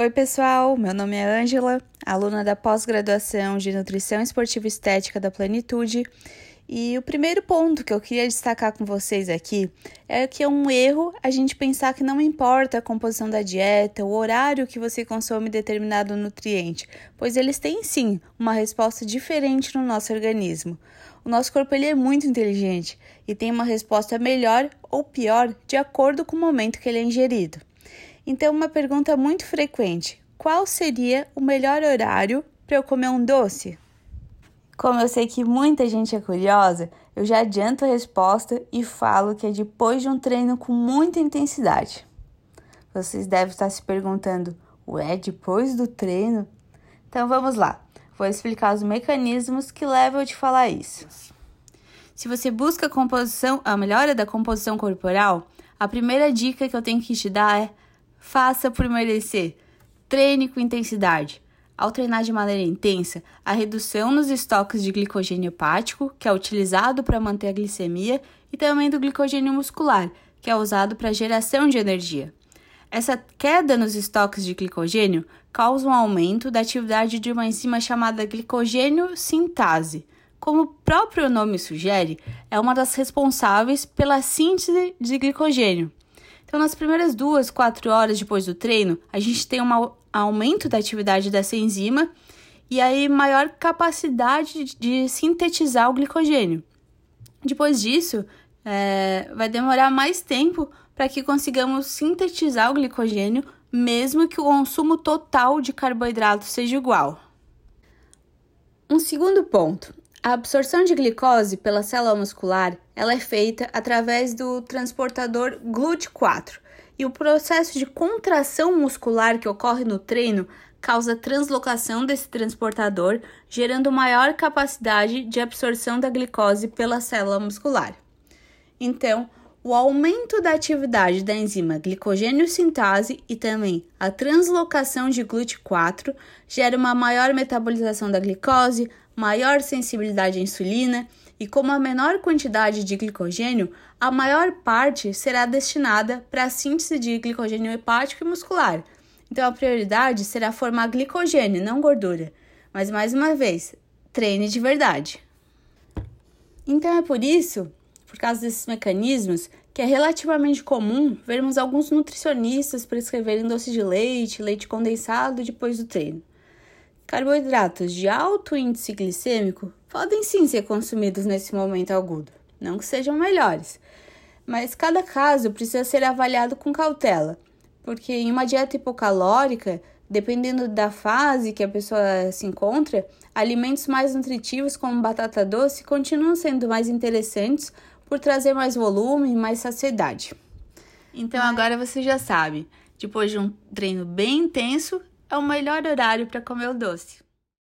Oi, pessoal. Meu nome é Ângela, aluna da pós-graduação de Nutrição Esportiva Estética da Plenitude. E o primeiro ponto que eu queria destacar com vocês aqui é que é um erro a gente pensar que não importa a composição da dieta, o horário que você consome determinado nutriente, pois eles têm sim uma resposta diferente no nosso organismo. O nosso corpo ele é muito inteligente e tem uma resposta melhor ou pior de acordo com o momento que ele é ingerido. Então, uma pergunta muito frequente: qual seria o melhor horário para eu comer um doce? Como eu sei que muita gente é curiosa, eu já adianto a resposta e falo que é depois de um treino com muita intensidade. Vocês devem estar se perguntando: ué, depois do treino? Então vamos lá, vou explicar os mecanismos que levam a te falar isso. Se você busca a composição, a melhora da composição corporal, a primeira dica que eu tenho que te dar é Faça por merecer. Treine com intensidade. Ao treinar de maneira intensa, a redução nos estoques de glicogênio hepático, que é utilizado para manter a glicemia, e também do glicogênio muscular, que é usado para geração de energia. Essa queda nos estoques de glicogênio causa um aumento da atividade de uma enzima chamada glicogênio sintase. Como o próprio nome sugere, é uma das responsáveis pela síntese de glicogênio. Então, nas primeiras duas, quatro horas depois do treino, a gente tem um aumento da atividade dessa enzima e aí maior capacidade de sintetizar o glicogênio. Depois disso, é, vai demorar mais tempo para que consigamos sintetizar o glicogênio, mesmo que o consumo total de carboidrato seja igual. Um segundo ponto: a absorção de glicose pela célula muscular ela é feita através do transportador GLUT4 e o processo de contração muscular que ocorre no treino causa translocação desse transportador, gerando maior capacidade de absorção da glicose pela célula muscular. Então, o aumento da atividade da enzima glicogênio sintase e também a translocação de GLUT4 gera uma maior metabolização da glicose, maior sensibilidade à insulina e como a menor quantidade de glicogênio, a maior parte será destinada para a síntese de glicogênio hepático e muscular. Então a prioridade será formar glicogênio, não gordura. Mas mais uma vez, treine de verdade. Então é por isso, por causa desses mecanismos, que é relativamente comum vermos alguns nutricionistas prescreverem doce de leite, leite condensado depois do treino. Carboidratos de alto índice glicêmico podem sim ser consumidos nesse momento agudo, não que sejam melhores, mas cada caso precisa ser avaliado com cautela, porque em uma dieta hipocalórica, dependendo da fase que a pessoa se encontra, alimentos mais nutritivos como batata doce continuam sendo mais interessantes por trazer mais volume e mais saciedade. Então agora você já sabe, depois de um treino bem intenso, é o melhor horário para comer o doce.